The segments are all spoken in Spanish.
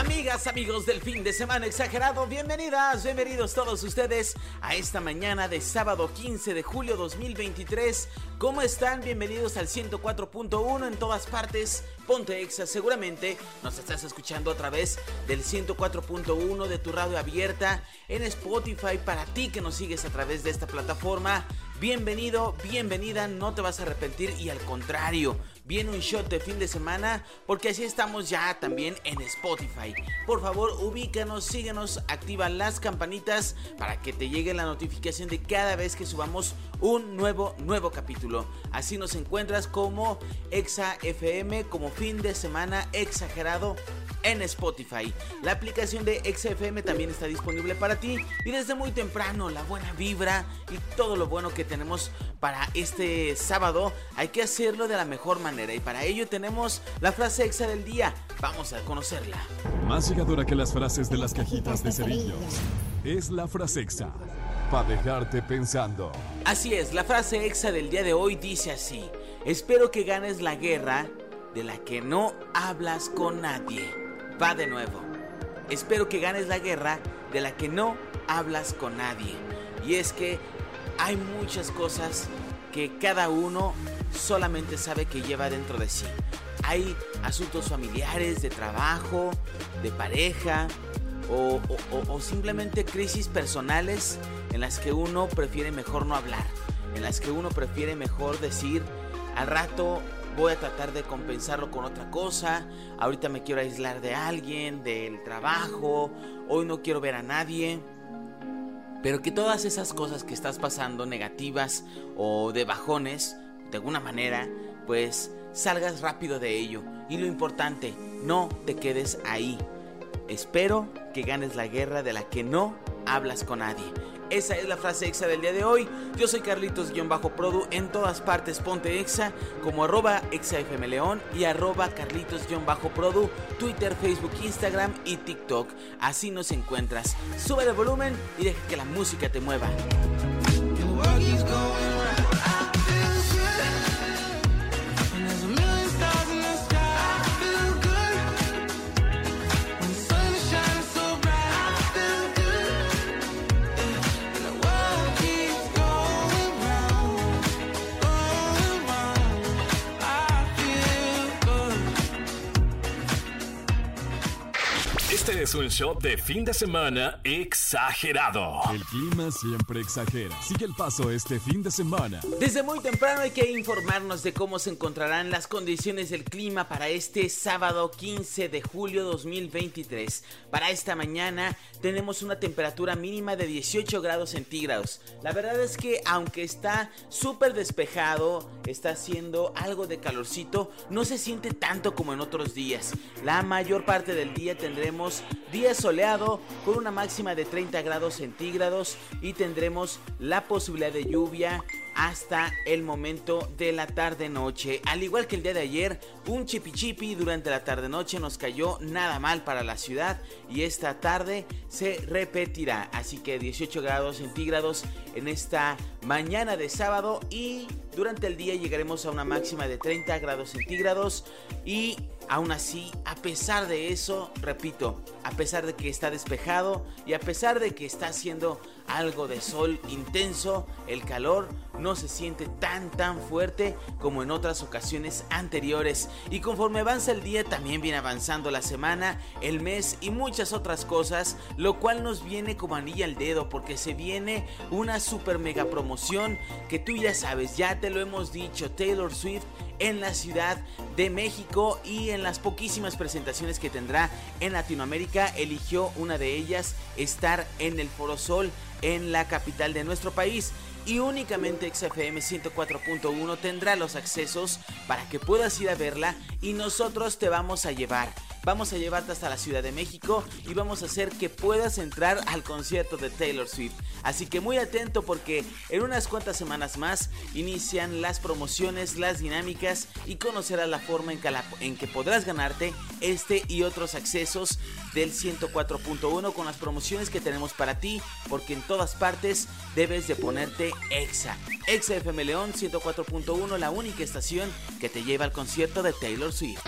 Amigas, amigos del fin de semana exagerado, bienvenidas, bienvenidos todos ustedes a esta mañana de sábado 15 de julio 2023. ¿Cómo están? Bienvenidos al 104.1 en todas partes. Ponte Exa, seguramente nos estás escuchando a través del 104.1 de tu radio abierta en Spotify para ti que nos sigues a través de esta plataforma. Bienvenido, bienvenida, no te vas a arrepentir y al contrario, viene un shot de fin de semana porque así estamos ya también en Spotify. Por favor, ubícanos, síguenos, activa las campanitas para que te llegue la notificación de cada vez que subamos un nuevo, nuevo capítulo. Así nos encuentras como Exa FM, como fin de semana exagerado en Spotify. La aplicación de XFM también está disponible para ti y desde muy temprano la buena vibra y todo lo bueno que tenemos para este sábado hay que hacerlo de la mejor manera y para ello tenemos la frase exa del día. Vamos a conocerla. Más llegadora que las frases de las cajitas de cerillos es la frase exa para dejarte pensando. Así es, la frase exa del día de hoy dice así: Espero que ganes la guerra de la que no hablas con nadie va de nuevo. Espero que ganes la guerra de la que no hablas con nadie. Y es que hay muchas cosas que cada uno solamente sabe que lleva dentro de sí. Hay asuntos familiares, de trabajo, de pareja o, simplemente crisis personales en las que uno prefiere mejor no hablar, en las que uno prefiere mejor decir al rato voy a tratar de compensarlo con otra cosa, ahorita me quiero aislar de alguien, del trabajo, hoy no quiero ver a nadie. Pero que todas esas cosas que estás pasando, negativas o de bajones, de alguna manera, pues salgas rápido de ello. Y lo importante, no te quedes ahí. Espero que ganes la guerra de la que no hablas con nadie. Esa es la frase exa del día de hoy. Yo soy Carlitos-Produ en todas partes. Ponte exa como arroba exafmleón y arroba Carlitos-Produ, Twitter, Facebook, Instagram y TikTok. Así nos encuentras. Sube el volumen y deja que la música te mueva. Es un show de fin de semana exagerado. El clima siempre exagera. Sigue el paso este fin de semana. Desde muy temprano hay que informarnos de cómo se encontrarán las condiciones del clima para este sábado 15 de julio 2023. Para esta mañana tenemos una temperatura mínima de 18 grados centígrados. La verdad es que aunque está súper despejado, está haciendo algo de calorcito, no se siente tanto como en otros días. La mayor parte del día tendremos Día soleado con una máxima de 30 grados centígrados y tendremos la posibilidad de lluvia hasta el momento de la tarde-noche. Al igual que el día de ayer, un chipi durante la tarde-noche nos cayó nada mal para la ciudad y esta tarde se repetirá. Así que 18 grados centígrados en esta mañana de sábado y durante el día llegaremos a una máxima de 30 grados centígrados y aún así, a pesar de eso, repito, a pesar de que está despejado y a pesar de que está haciendo algo de sol intenso, el calor no se siente tan tan fuerte como en otras ocasiones anteriores. Y conforme avanza el día también viene avanzando la semana, el mes y muchas otras cosas, lo cual nos viene como anilla al dedo porque se viene una super mega promoción que tú ya sabes, ya te lo hemos dicho, Taylor Swift en la Ciudad de México y en las poquísimas presentaciones que tendrá en Latinoamérica eligió una de ellas estar en el Foro Sol en la capital de nuestro país. Y únicamente XFM 104.1 tendrá los accesos para que puedas ir a verla y nosotros te vamos a llevar vamos a llevarte hasta la Ciudad de México y vamos a hacer que puedas entrar al concierto de Taylor Swift. Así que muy atento porque en unas cuantas semanas más inician las promociones, las dinámicas y conocerás la forma en que, podrás ganarte este y otros accesos del 104.1 con las promociones que tenemos para ti porque en todas partes debes de ponerte EXA. EXA FM León 104.1, la única estación que te lleva al concierto de Taylor Swift.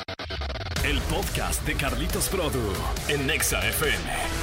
El podcast de Carlitos Produ en EXA FM.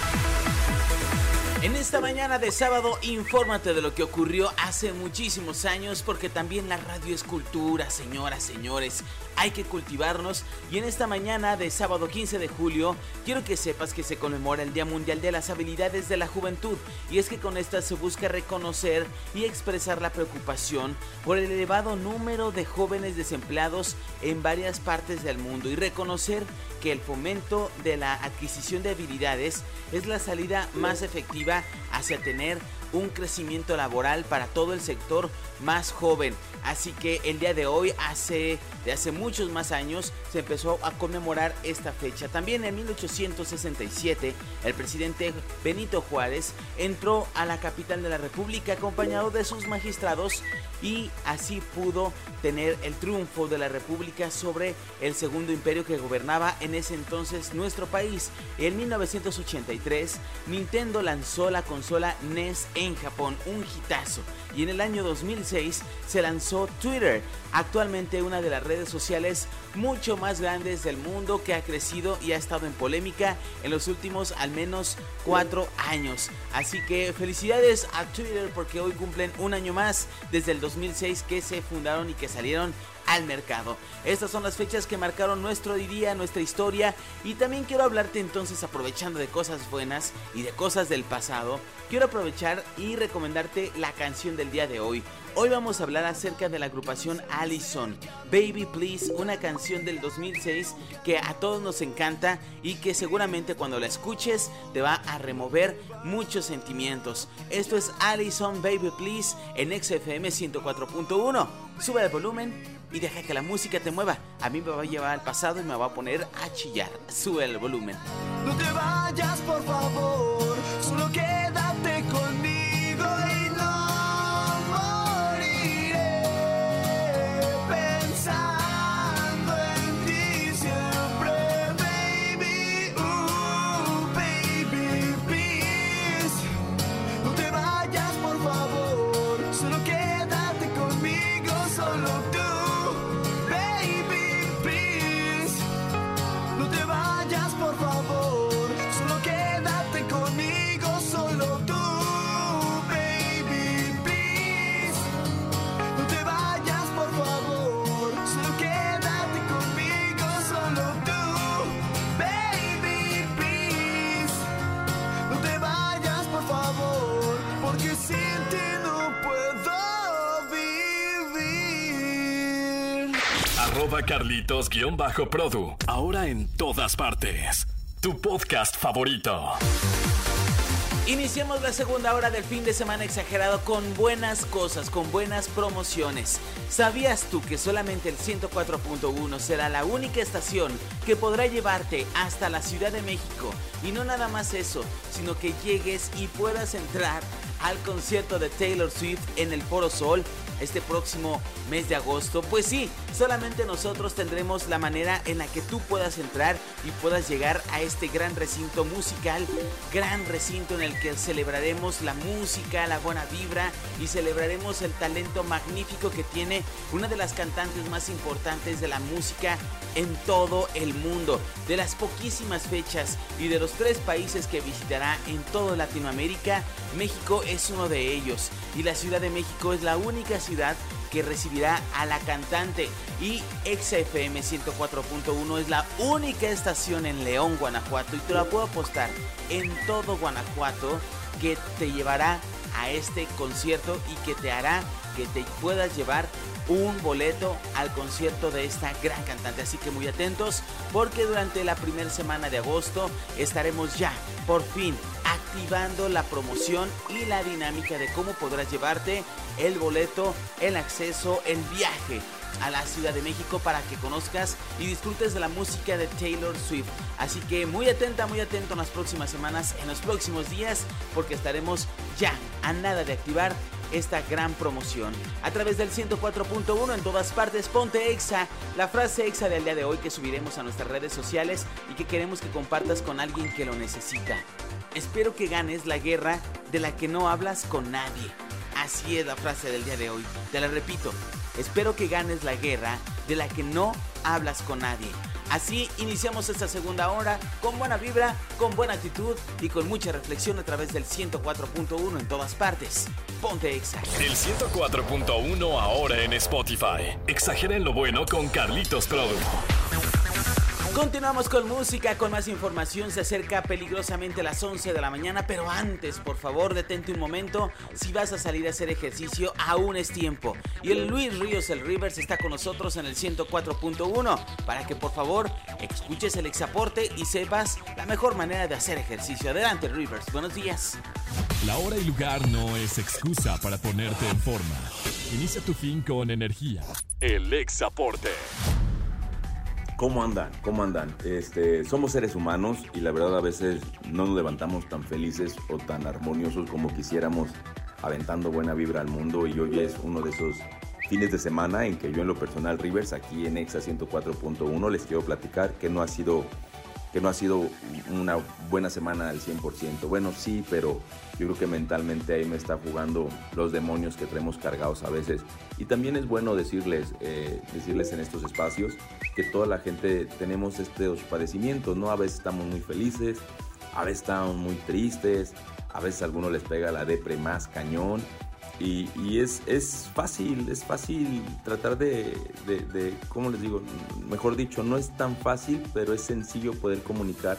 En esta mañana de sábado, infórmate de lo que ocurrió hace muchísimos años, porque también la radio es cultura, señoras, señores. Hay que cultivarnos y en esta mañana de sábado 15 de julio, quiero que sepas que se conmemora el Día Mundial de las Habilidades de la Juventud y es que con esta se busca reconocer y expresar la preocupación por el elevado número de jóvenes desempleados en varias partes del mundo y reconocer que el fomento de la adquisición de habilidades es la salida más efectiva hacia tener un crecimiento laboral para todo el sector más joven. Así que el día de hoy, hace, de hace muchos más años, se empezó a conmemorar esta fecha. También en 1867, el presidente Benito Juárez entró a la capital de la República acompañado de sus magistrados y así pudo tener el triunfo de la República sobre el segundo imperio que gobernaba en ese entonces nuestro país. En 1983, Nintendo lanzó la consola NES en Japón, un hitazo. Y en el año 2006 se lanzó Twitter, actualmente una de las redes sociales mucho más grandes del mundo que ha crecido y ha estado en polémica en los últimos al menos cuatro años. Así que felicidades a Twitter porque hoy cumplen un año más desde el 2006 que se fundaron y que salieron al mercado. Estas son las fechas que marcaron nuestro día, nuestra historia y también quiero hablarte entonces aprovechando de cosas buenas y de cosas del pasado. Quiero aprovechar y recomendarte la canción del día de hoy. Hoy vamos a hablar acerca de la agrupación Allison, Baby Please, una canción del 2006 que a todos nos encanta y que seguramente cuando la escuches te va a remover muchos sentimientos. Esto es Allison Baby Please en XFM 104.1. Sube el volumen y deja que la música te mueva. A mí me va a llevar al pasado y me va a poner a chillar. Sube el volumen. No te vayas, por favor, Carlitos-Produ. Ahora en todas partes. Tu podcast favorito. Iniciamos la segunda hora del fin de semana exagerado con buenas cosas, con buenas promociones. ¿Sabías tú que solamente el 104.1 será la única estación que podrá llevarte hasta la Ciudad de México? Y no nada más eso, sino que llegues y puedas entrar al concierto de Taylor Swift en el Foro Sol este próximo mes de agosto. Pues sí, solamente nosotros tendremos la manera en la que tú puedas entrar y puedas llegar a este gran recinto musical, gran recinto en el que celebraremos la música, la buena vibra y celebraremos el talento magnífico que tiene una de las cantantes más importantes de la música en todo el mundo. De las poquísimas fechas y de los tres países que visitará en toda Latinoamérica, México es uno de ellos y la Ciudad de México es la única ciudad que recibirá a la cantante y XFM 104.1 es la única estación en León, Guanajuato y te la puedo apostar en todo Guanajuato que te llevará a este concierto y que te hará que te puedas llevar un boleto al concierto de esta gran cantante. Así que muy atentos porque durante la primera semana de agosto estaremos ya por fin activando la promoción y la dinámica de cómo podrás llevarte el boleto, el acceso, el viaje a la Ciudad de México para que conozcas y disfrutes de la música de Taylor Swift. Así que muy atenta, muy atento en las próximas semanas, en los próximos días, porque estaremos ya a nada de activar esta gran promoción. A través del 104.1 en todas partes, ponte exa, la frase exa del día de hoy que subiremos a nuestras redes sociales y que queremos que compartas con alguien que lo necesita. Espero que ganes la guerra de la que no hablas con nadie. Así es frase del día de hoy. Te la repito. Espero que ganes la guerra de la que no hablas con nadie. Así iniciamos esta segunda hora con buena vibra, con buena actitud y con mucha reflexión a través del 104.1 en todas partes. Ponte Exa. El 104.1 ahora en Spotify. Exageren lo bueno con Carlitos Produ. Continuamos con música, con más información. Se acerca peligrosamente a las 11 de la mañana, pero antes, por favor, detente un momento. Si vas a salir a hacer ejercicio, aún es tiempo. Y el Luis Ríos, el Rivers, está con nosotros en el 104.1 para que, por favor, escuches el exaporte y sepas la mejor manera de hacer ejercicio. Adelante, Rivers. Buenos días. La hora y lugar no es excusa para ponerte en forma. Inicia tu fin con energía. El Exaporte. ¿Cómo andan? ¿Cómo andan? Este, somos seres humanos y la verdad a veces no nos levantamos tan felices o tan armoniosos como quisiéramos aventando buena vibra al mundo y hoy es uno de esos fines de semana en que yo en lo personal Rivers aquí en Exa 104.1 les quiero platicar que no ha sido que no ha sido una buena semana al 100%. Bueno, sí, pero yo creo que mentalmente ahí me está jugando los demonios que traemos cargados a veces. Y también es bueno decirles, eh, decirles en estos espacios que toda la gente tenemos estos padecimientos, ¿no? A veces estamos muy felices, a veces estamos muy tristes, a veces a algunos les pega la depre más cañón. Y, y es, es, fácil, es fácil tratar de, de, ¿cómo les digo? Mejor dicho, no es tan fácil, pero es sencillo poder comunicar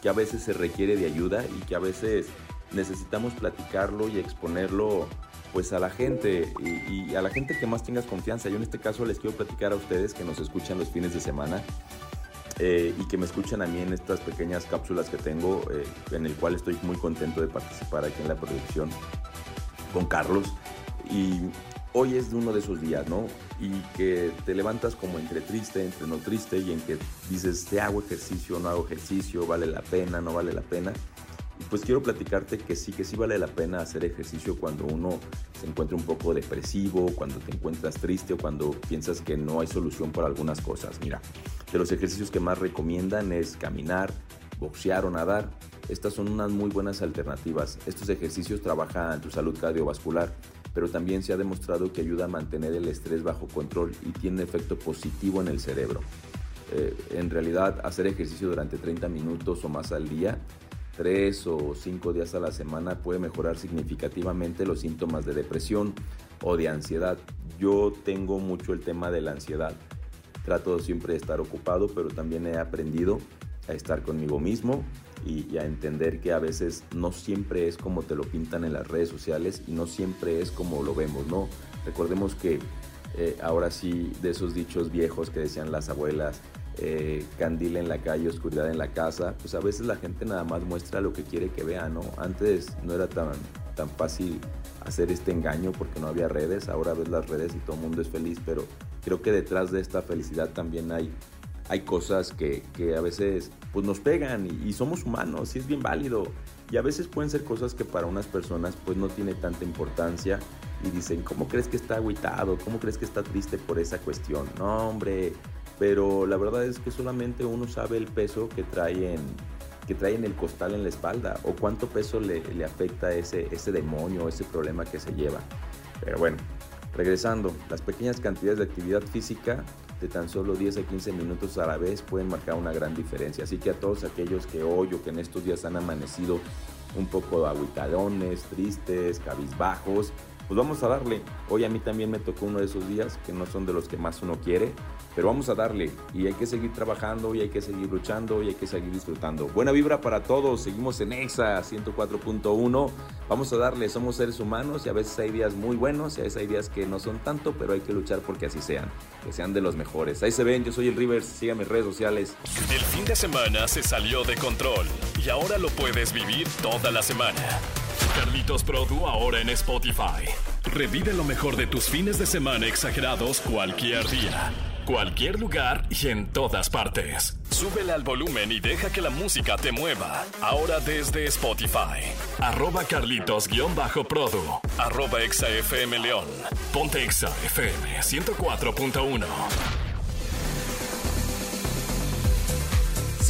que a veces se requiere de ayuda y que a veces necesitamos platicarlo y exponerlo pues a la gente y, y, a la gente que más tengas confianza. Yo en este caso les quiero platicar a ustedes que nos escuchan los fines de semana eh, y que me escuchan a mí en estas pequeñas cápsulas que tengo, eh, en el cual estoy muy contento de participar aquí en la producción con Carlos. Y hoy es uno de esos días, ¿no? Y que te levantas como entre triste, entre no triste, y en que dices, ¿te hago ejercicio, no hago ejercicio? ¿Vale la pena, no vale la pena? Y pues quiero platicarte que sí, que sí vale la pena hacer ejercicio cuando uno se encuentra un poco depresivo, cuando te encuentras triste o cuando piensas que no hay solución para algunas cosas. Mira, de los ejercicios que más recomiendan es caminar, boxear o nadar. Estas son unas muy buenas alternativas. Estos ejercicios trabajan tu salud cardiovascular, pero también se ha demostrado que ayuda a mantener el estrés bajo control y tiene efecto positivo en el cerebro. Eh, en realidad, hacer ejercicio durante 30 minutos o más al día, 3 o 5 días a la semana, puede mejorar significativamente los síntomas de depresión o de ansiedad. Yo tengo mucho el tema de la ansiedad. Trato siempre de estar ocupado, pero también he aprendido a estar conmigo mismo y, y, a entender que a veces no siempre es como te lo pintan en las redes sociales y no siempre es como lo vemos, ¿no? Recordemos que eh, ahora sí, de esos dichos viejos que decían las abuelas, eh, candil en la calle, oscuridad en la casa, pues a veces la gente nada más muestra lo que quiere que vea, ¿no? Antes no era tan, tan fácil hacer este engaño porque no había redes, ahora ves las redes y todo el mundo es feliz, pero creo que detrás de esta felicidad también hay hay cosas que, que, a veces pues nos pegan y, somos humanos y es bien válido. Y a veces pueden ser cosas que para unas personas pues no tiene tanta importancia y dicen, ¿cómo crees que está agüitado? ¿Cómo crees que está triste por esa cuestión? No, hombre, pero la verdad es que solamente uno sabe el peso que trae en, que trae en el costal en la espalda o cuánto peso le, le afecta ese, ese demonio, ese problema que se lleva. Pero bueno, regresando, las pequeñas cantidades de actividad física tan solo 10 a 15 minutos a la vez pueden marcar una gran diferencia. Así que a todos aquellos que hoy o que en estos días han amanecido un poco aguitadones, tristes, cabizbajos, pues vamos a darle. Hoy a mí también me tocó uno de esos días que no son de los que más uno quiere, pero vamos a darle y hay que seguir trabajando y hay que seguir luchando y hay que seguir disfrutando. Buena vibra para todos, seguimos en EXA 104.1, vamos a darle, somos seres humanos y a veces hay días muy buenos y a veces hay días que no son tanto, pero hay que luchar porque así sean, que sean de los mejores. Ahí se ven, yo soy el Rivers, síganme en redes sociales. El fin de semana se salió de control y ahora lo puedes vivir toda la semana. Carlitos Produ ahora en Spotify. Revive lo mejor de tus fines de semana exagerados cualquier día. Cualquier lugar y en todas partes. Súbele al volumen y deja que la música te mueva. Ahora desde Spotify. Arroba Carlitos-Produ. Arroba ExaFM León. Ponte Exa FM 104.1.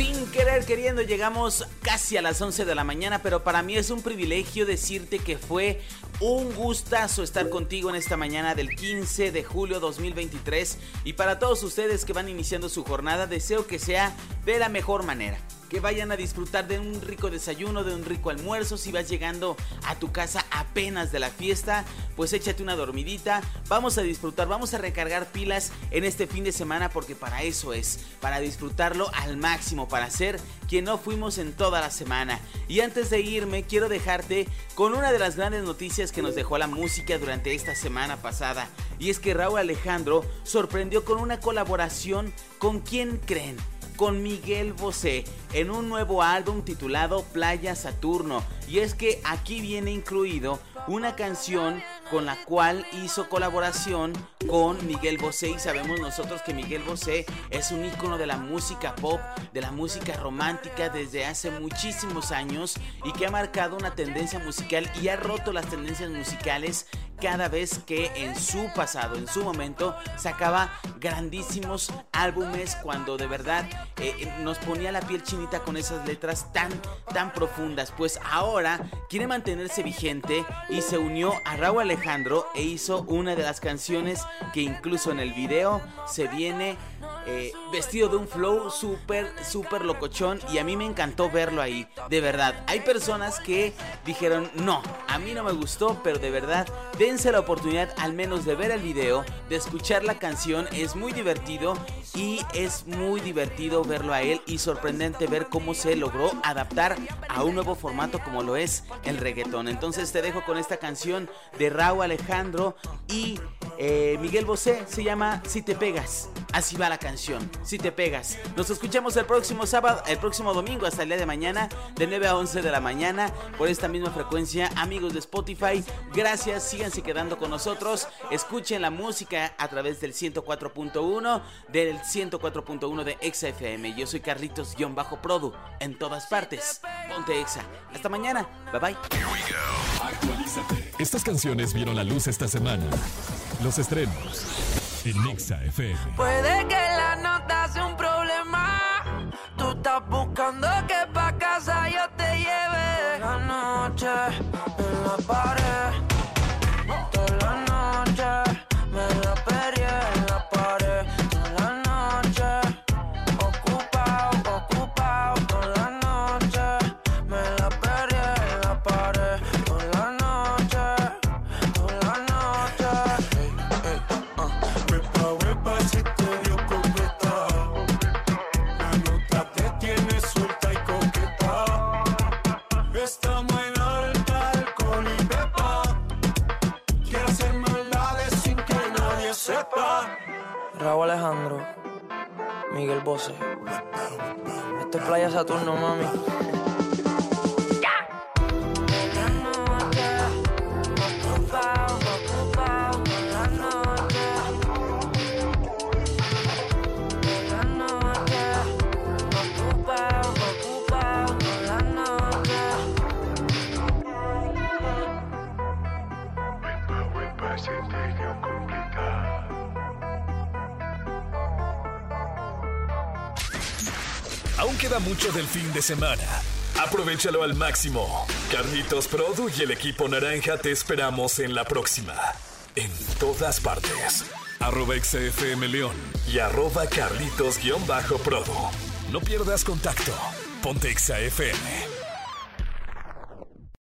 Sin querer queriendo llegamos casi a las 11 de la mañana, pero para mí es un privilegio decirte que fue un gustazo estar contigo en esta mañana del 15 de julio 2023 y para todos ustedes que van iniciando su jornada deseo que sea de la mejor manera que vayan a disfrutar de un rico desayuno, de un rico almuerzo. Si vas llegando a tu casa apenas de la fiesta, pues échate una dormidita. Vamos a disfrutar, vamos a recargar pilas en este fin de semana porque para eso es, para disfrutarlo al máximo, para ser quien no fuimos en toda la semana. Y antes de irme, quiero dejarte con una de las grandes noticias que nos dejó la música durante esta semana pasada. Y es que Raúl Alejandro sorprendió con una colaboración con quién creen con Miguel Bosé en un nuevo álbum titulado Playa Saturno. Y es que aquí viene incluido una canción con la cual hizo colaboración con Miguel Bosé y sabemos nosotros que Miguel Bosé es un ícono de la música pop, de la música romántica desde hace muchísimos años y que ha marcado una tendencia musical y ha roto las tendencias musicales cada vez que en su pasado, en su momento, sacaba grandísimos álbumes cuando de verdad eh, nos ponía la piel chinita con esas letras tan, tan profundas. Pues ahora quiere mantenerse vigente y se unió a Raúl Alejandro e hizo una de las canciones que incluso en el video se viene eh, vestido de un flow súper, súper locochón y a mí me encantó verlo ahí, de verdad. Hay personas que dijeron, no, a mí no me gustó, pero de verdad, dense la oportunidad al menos de ver el video, de escuchar la canción, es muy divertido y es muy divertido verlo a él y sorprendente ver cómo se logró adaptar a un nuevo formato como lo es el reggaetón. Entonces te dejo con esta canción de Raúl Alejandro y eh, Miguel Bosé, se llama Si te pegas. Así va la canción, Si te pegas. Nos escuchamos el próximo sábado, el próximo domingo hasta el día de mañana, de 9 a 11 de la mañana, por esta misma frecuencia. Amigos de Spotify, gracias, síganse quedando con nosotros. Escuchen la música a través del 104.1, del 104.1 de Exa FM. Yo soy Carlitos-Produ, en todas partes. Ponte Exa. Hasta mañana. Bye bye. Estas canciones vieron la luz esta semana. Los estrenos en FM. Puede que la nota sea un problema. Tú estás buscando que Saturno, mami. Mucho del fin de semana. Aprovechalo al máximo. Carlitos Produ y el equipo naranja te esperamos en la próxima. En todas partes. Arroba XFM León y arroba Carlitos-Produ. No pierdas contacto. Ponte XFM.